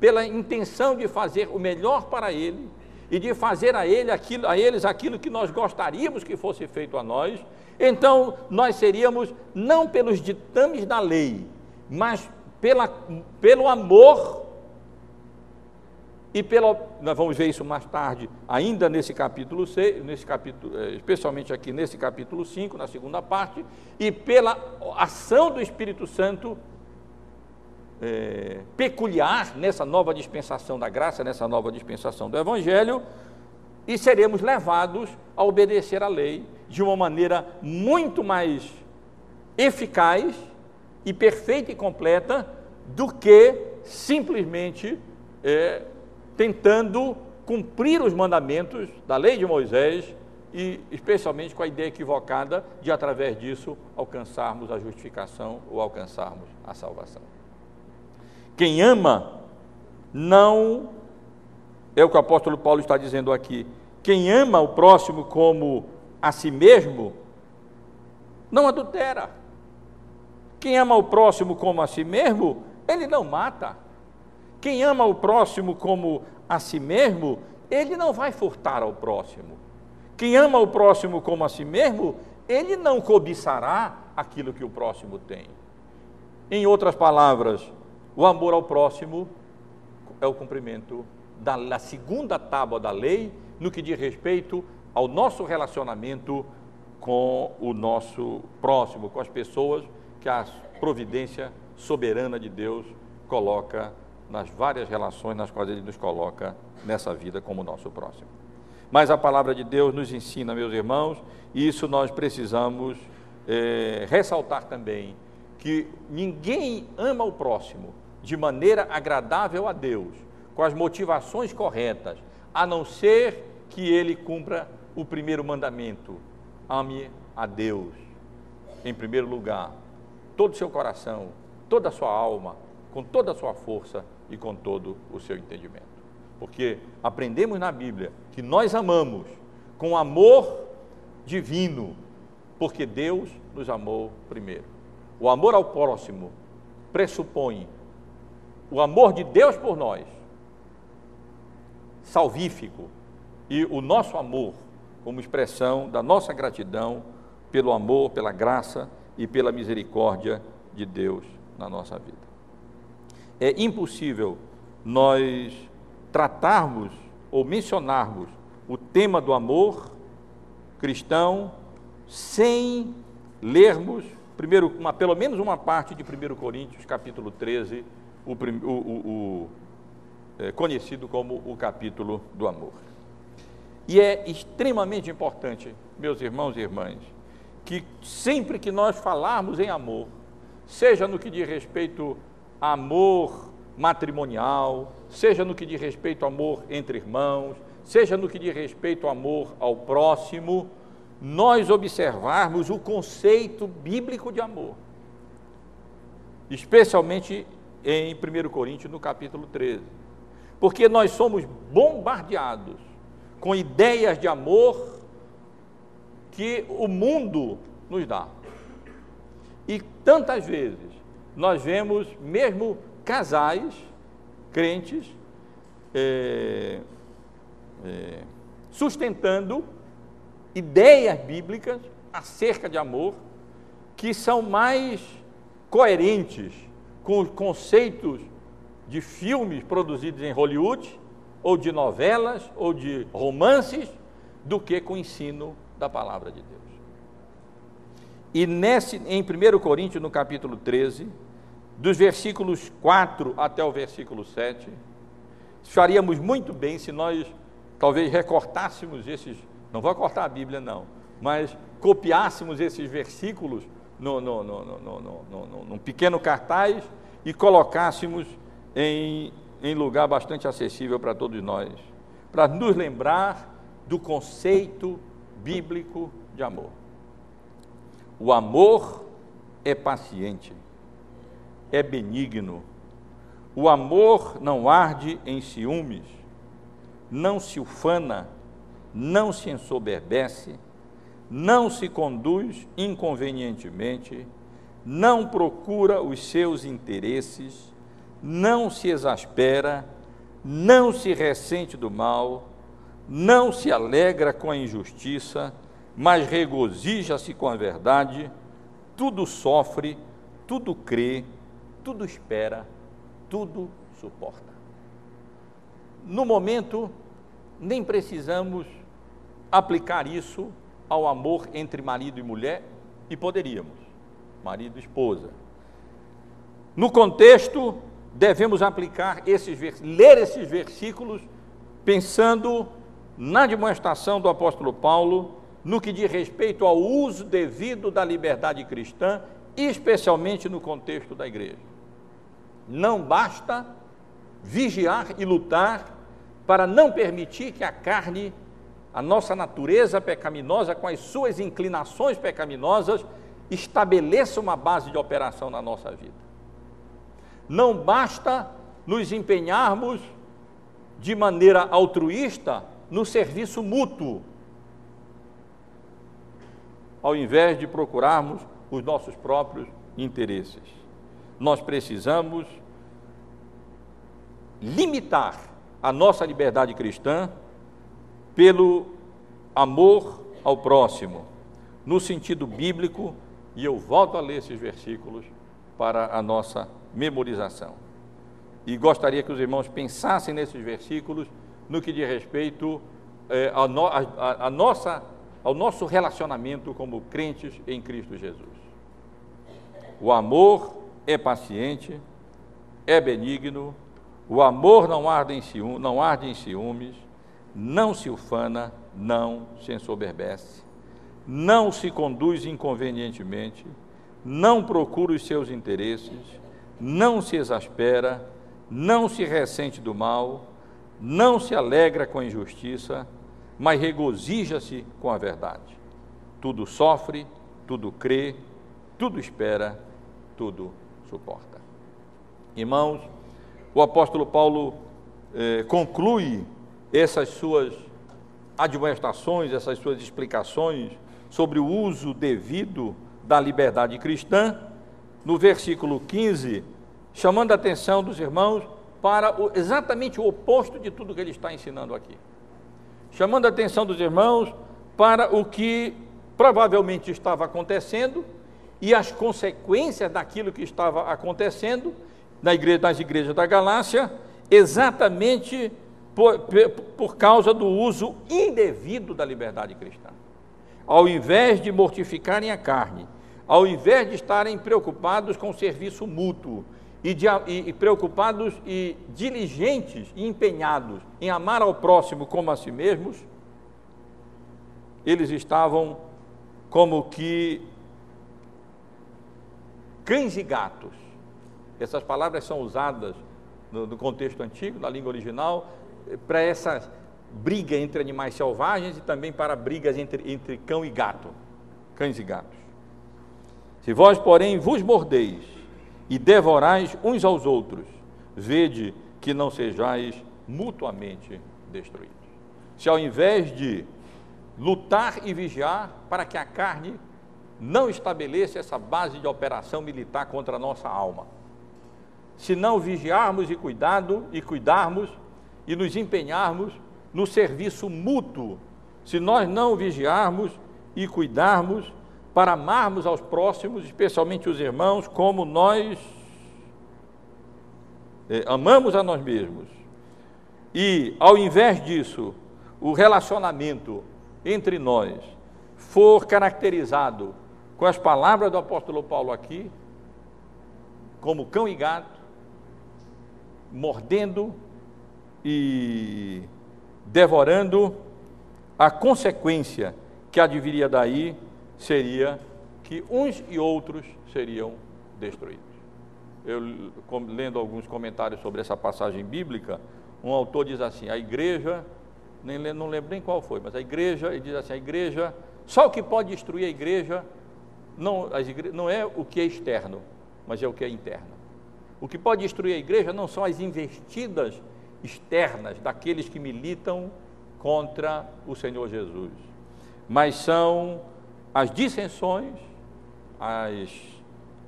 S1: pela intenção de fazer o melhor para ele e de fazer a, ele aquilo, a eles aquilo que nós gostaríamos que fosse feito a nós, então nós seríamos, não pelos ditames da lei, mas pela, pelo amor e pelo nós vamos ver isso mais tarde, ainda nesse capítulo 6, nesse capítulo, eh, especialmente aqui nesse capítulo 5, na segunda parte, e pela ação do Espírito Santo é, peculiar nessa nova dispensação da graça, nessa nova dispensação do Evangelho, e seremos levados a obedecer à lei de uma maneira muito mais eficaz e perfeita e completa do que simplesmente é, tentando cumprir os mandamentos da lei de Moisés e especialmente com a ideia equivocada de através disso alcançarmos a justificação ou alcançarmos a salvação. Quem ama não é o que o apóstolo Paulo está dizendo aqui. Quem ama o próximo como a si mesmo não adultera. Quem ama o próximo como a si mesmo, ele não mata. Quem ama o próximo como a si mesmo, ele não vai furtar ao próximo. Quem ama o próximo como a si mesmo, ele não cobiçará aquilo que o próximo tem. Em outras palavras, o amor ao próximo é o cumprimento da, da segunda tábua da lei no que diz respeito ao nosso relacionamento com o nosso próximo, com as pessoas que a providência soberana de Deus coloca nas várias relações nas quais Ele nos coloca nessa vida como nosso próximo. Mas a palavra de Deus nos ensina, meus irmãos, e isso nós precisamos é, ressaltar também, que ninguém ama o próximo de maneira agradável a Deus, com as motivações corretas, a não ser que ele cumpra o primeiro mandamento: ame a Deus em primeiro lugar, todo o seu coração, toda a sua alma, com toda a sua força e com todo o seu entendimento. Porque aprendemos na Bíblia que nós amamos com amor divino, porque Deus nos amou primeiro. O amor ao próximo pressupõe o amor de Deus por nós, salvífico, e o nosso amor como expressão da nossa gratidão pelo amor, pela graça e pela misericórdia de Deus na nossa vida. É impossível nós tratarmos ou mencionarmos o tema do amor cristão sem lermos primeiro, uma, pelo menos uma parte de 1 Coríntios, capítulo 13, o, o, o, é, conhecido como o capítulo do amor. E é extremamente importante, meus irmãos e irmãs, que sempre que nós falarmos em amor, seja no que diz respeito amor matrimonial, seja no que diz respeito ao amor entre irmãos, seja no que diz respeito ao amor ao próximo, nós observarmos o conceito bíblico de amor, especialmente em 1 Coríntios, no capítulo 13, porque nós somos bombardeados com ideias de amor que o mundo nos dá. E tantas vezes nós vemos mesmo casais crentes é, é, sustentando ideias bíblicas acerca de amor que são mais coerentes com os conceitos de filmes produzidos em Hollywood, ou de novelas, ou de romances, do que com o ensino da palavra de Deus. E nesse, em 1 Coríntios, no capítulo 13, dos versículos 4 até o versículo 7, faríamos muito bem se nós talvez recortássemos esses não vou cortar a Bíblia, não, mas copiássemos esses versículos no, no, no, no, num pequeno cartaz e colocássemos em, em lugar bastante acessível para todos nós, para nos lembrar do conceito bíblico de amor. O amor é paciente, é benigno. O amor não arde em ciúmes, não se ufana, não se ensoberbece, não se conduz inconvenientemente, não procura os seus interesses, não se exaspera, não se ressente do mal, não se alegra com a injustiça, mas regozija-se com a verdade, tudo sofre, tudo crê, tudo espera, tudo suporta. No momento, nem precisamos aplicar isso ao amor entre marido e mulher e poderíamos, marido e esposa. No contexto, devemos aplicar esses ler esses versículos pensando na demonstração do apóstolo Paulo no que diz respeito ao uso devido da liberdade cristã, especialmente no contexto da igreja. Não basta vigiar e lutar para não permitir que a carne a nossa natureza pecaminosa, com as suas inclinações pecaminosas, estabeleça uma base de operação na nossa vida. Não basta nos empenharmos de maneira altruísta no serviço mútuo, ao invés de procurarmos os nossos próprios interesses. Nós precisamos limitar a nossa liberdade cristã pelo amor ao próximo, no sentido bíblico, e eu volto a ler esses versículos para a nossa memorização. E gostaria que os irmãos pensassem nesses versículos no que diz respeito eh, a, no, nossa, ao nosso relacionamento como crentes em Cristo Jesus. O amor é paciente, é benigno, o amor não arde em, não arde em ciúmes, não se ufana, não se ensoberbece, não se conduz inconvenientemente, não procura os seus interesses, não se exaspera, não se ressente do mal, não se alegra com a injustiça, mas regozija-se com a verdade. Tudo sofre, tudo crê, tudo espera, tudo suporta. Irmãos, o apóstolo Paulo eh, conclui essas suas admoestações, essas suas explicações sobre o uso devido da liberdade cristã, no versículo 15, chamando a atenção dos irmãos para o, exatamente o oposto de tudo que ele está ensinando aqui. Chamando a atenção dos irmãos para o que provavelmente estava acontecendo e as consequências daquilo que estava acontecendo nas igrejas da Galácia, exatamente por, por causa do uso indevido da liberdade cristã. Ao invés de mortificarem a carne, ao invés de estarem preocupados com o serviço mútuo, e, de, e, preocupados e diligentes e empenhados em amar ao próximo como a si mesmos, eles estavam como que cães e gatos. Essas palavras são usadas no, no contexto antigo, na língua original, para essa briga entre animais selvagens e também para brigas entre, entre cão e gato, cães e gatos. Se vós, porém, vos mordeis e devorais uns aos outros, vede que não sejais mutuamente destruídos. Se ao invés de lutar e vigiar para que a carne não estabeleça essa base de operação militar contra a nossa alma, se não vigiarmos e cuidado e cuidarmos e nos empenharmos no serviço mútuo, se nós não vigiarmos e cuidarmos para amarmos aos próximos, especialmente os irmãos, como nós é, amamos a nós mesmos. E, ao invés disso, o relacionamento entre nós for caracterizado com as palavras do apóstolo Paulo aqui, como cão e gato, mordendo e devorando, a consequência que adviria daí seria que uns e outros seriam destruídos. Eu, lendo alguns comentários sobre essa passagem bíblica, um autor diz assim: a igreja, nem, não lembro nem qual foi, mas a igreja, ele diz assim: a igreja, só o que pode destruir a igreja não, igre, não é o que é externo, mas é o que é interno. O que pode destruir a igreja não são as investidas externas daqueles que militam contra o Senhor Jesus, mas são as dissensões, as,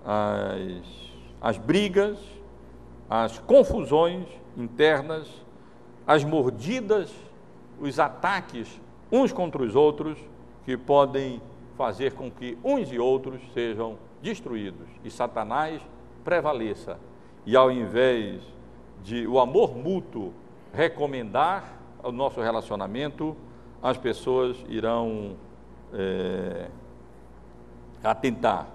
S1: as, as brigas, as confusões internas, as mordidas, os ataques uns contra os outros, que podem fazer com que uns e outros sejam destruídos e Satanás prevaleça. E ao invés de o amor mútuo recomendar o nosso relacionamento, as pessoas irão é, atentar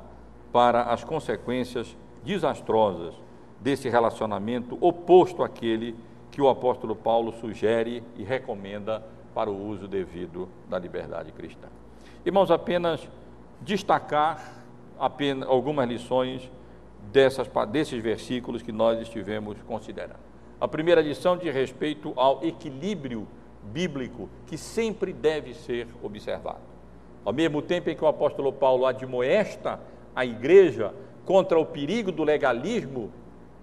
S1: para as consequências desastrosas desse relacionamento oposto àquele que o apóstolo Paulo sugere e recomenda para o uso devido da liberdade cristã. Irmãos, apenas destacar apenas algumas lições dessas, desses versículos que nós estivemos considerando. A primeira lição diz respeito ao equilíbrio bíblico que sempre deve ser observado. Ao mesmo tempo em que o apóstolo Paulo admoesta a igreja contra o perigo do legalismo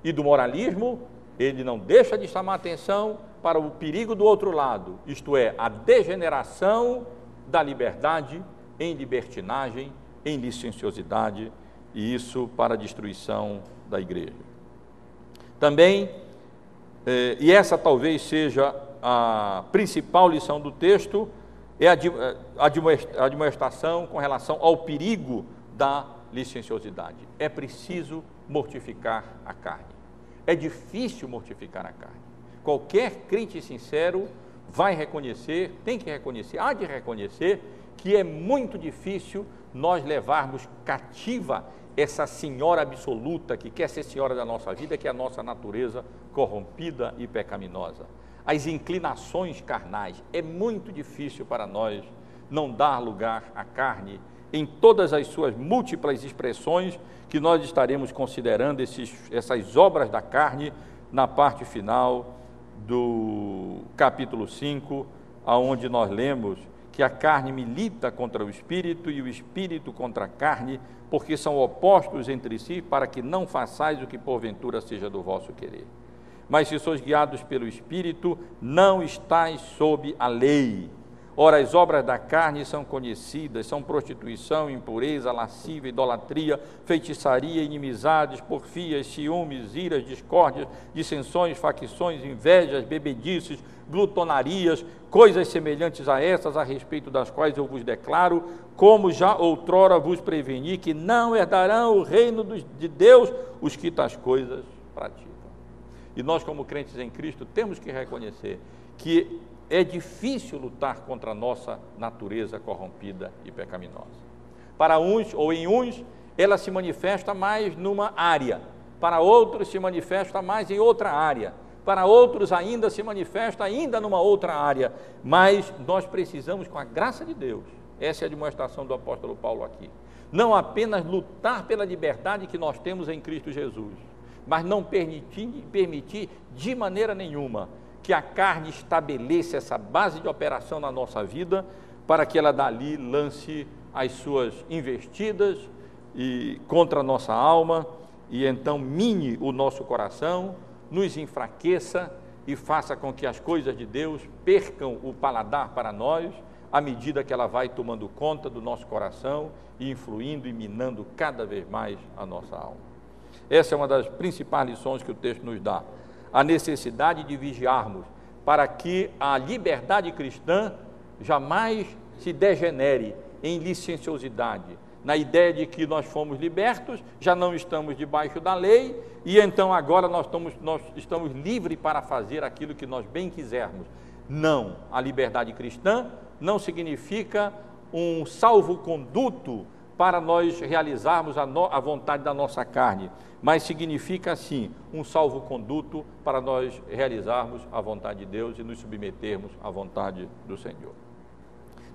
S1: e do moralismo, ele não deixa de chamar atenção para o perigo do outro lado, isto é, a degeneração da liberdade em libertinagem, em licenciosidade, e isso para a destruição da igreja. Também, eh, e essa talvez seja a principal lição do texto, é a admoestação com relação ao perigo da licenciosidade. É preciso mortificar a carne. É difícil mortificar a carne. Qualquer crente sincero vai reconhecer, tem que reconhecer, há de reconhecer que é muito difícil nós levarmos cativa essa senhora absoluta que quer ser senhora da nossa vida, que é a nossa natureza corrompida e pecaminosa as inclinações carnais. É muito difícil para nós não dar lugar à carne em todas as suas múltiplas expressões que nós estaremos considerando esses, essas obras da carne na parte final do capítulo 5, aonde nós lemos que a carne milita contra o espírito e o espírito contra a carne, porque são opostos entre si, para que não façais o que porventura seja do vosso querer mas se sois guiados pelo Espírito, não estáis sob a lei. Ora, as obras da carne são conhecidas, são prostituição, impureza, lascívia, idolatria, feitiçaria, inimizades, porfias, ciúmes, iras, discórdias, dissensões, facções, invejas, bebedices, glutonarias, coisas semelhantes a essas, a respeito das quais eu vos declaro, como já outrora vos preveni, que não herdarão o reino de Deus os que tais coisas praticam. E nós, como crentes em Cristo, temos que reconhecer que é difícil lutar contra a nossa natureza corrompida e pecaminosa. Para uns ou em uns, ela se manifesta mais numa área, para outros se manifesta mais em outra área, para outros ainda se manifesta ainda numa outra área, mas nós precisamos, com a graça de Deus, essa é a demonstração do apóstolo Paulo aqui, não apenas lutar pela liberdade que nós temos em Cristo Jesus, mas não permitir, permitir de maneira nenhuma que a carne estabeleça essa base de operação na nossa vida, para que ela dali lance as suas investidas e contra a nossa alma e então mine o nosso coração, nos enfraqueça e faça com que as coisas de Deus percam o paladar para nós, à medida que ela vai tomando conta do nosso coração e influindo e minando cada vez mais a nossa alma. Essa é uma das principais lições que o texto nos dá. A necessidade de vigiarmos para que a liberdade cristã jamais se degenere em licenciosidade, na ideia de que nós fomos libertos, já não estamos debaixo da lei e então agora nós estamos, nós estamos livres para fazer aquilo que nós bem quisermos. Não, a liberdade cristã não significa um salvo-conduto para nós realizarmos a, no, a, vontade da nossa carne, mas significa sim um salvo-conduto para nós realizarmos a vontade de Deus e nos submetermos à vontade do Senhor.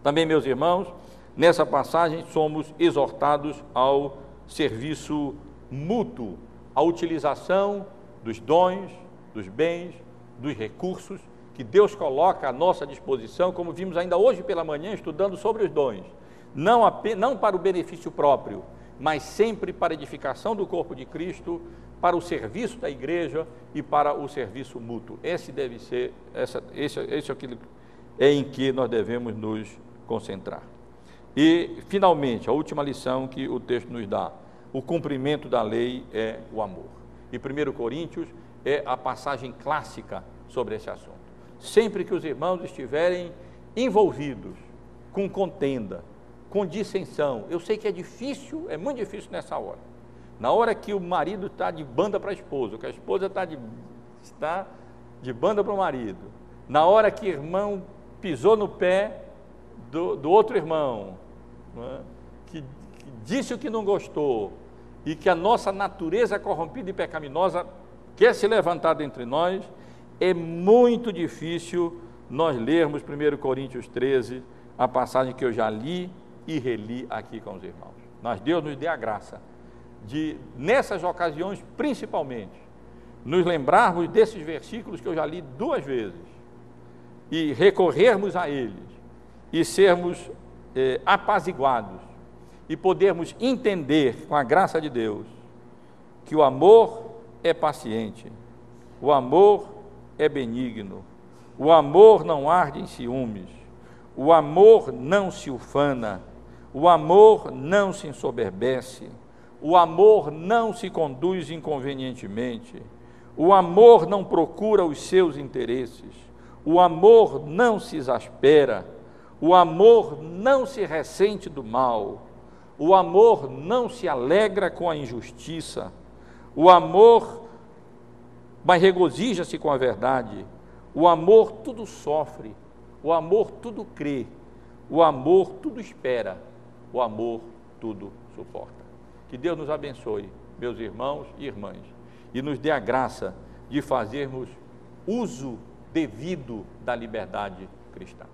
S1: Também, meus irmãos, nessa passagem somos exortados ao serviço mútuo, à utilização dos dons, dos bens, dos recursos que Deus coloca à nossa disposição, como vimos ainda hoje pela manhã estudando sobre os dons não, não para o benefício próprio, mas sempre para edificação do corpo de Cristo, para o serviço da igreja e para o serviço mútuo. Esse deve ser, essa, esse, esse é aquilo é em que nós devemos nos concentrar. E, finalmente, a última lição que o texto nos dá: o cumprimento da lei é o amor. E 1 Coríntios é a passagem clássica sobre esse assunto. Sempre que os irmãos estiverem envolvidos com contenda, com dissensão. Eu sei que é difícil, é muito difícil nessa hora. Na hora que o marido está de banda para a esposa, que a esposa está de, está de banda para o marido, na hora que o irmão pisou no pé do, do outro irmão, é? que, que disse o que não gostou, e que a nossa natureza corrompida e pecaminosa quer se levantar entre nós, é muito difícil nós lermos 1 Coríntios 13, a passagem que eu já li e reli aqui com os irmãos. Mas Deus nos dê a graça de, nessas ocasiões principalmente, nos lembrarmos desses versículos que eu já li duas vezes e recorrermos a eles e sermos eh, apaziguados e podermos entender com a graça de Deus que o amor é paciente, o amor é benigno, o amor não arde em ciúmes, o amor não se ufana, o amor não se ensoberbece, o amor não se conduz inconvenientemente, o amor não procura os seus interesses, o amor não se exaspera, o amor não se ressente do mal, o amor não se alegra com a injustiça, o amor, mas regozija-se com a verdade, o amor tudo sofre, o amor tudo crê, o amor tudo espera o amor tudo suporta. Que Deus nos abençoe, meus irmãos e irmãs, e nos dê a graça de fazermos uso devido da liberdade cristã.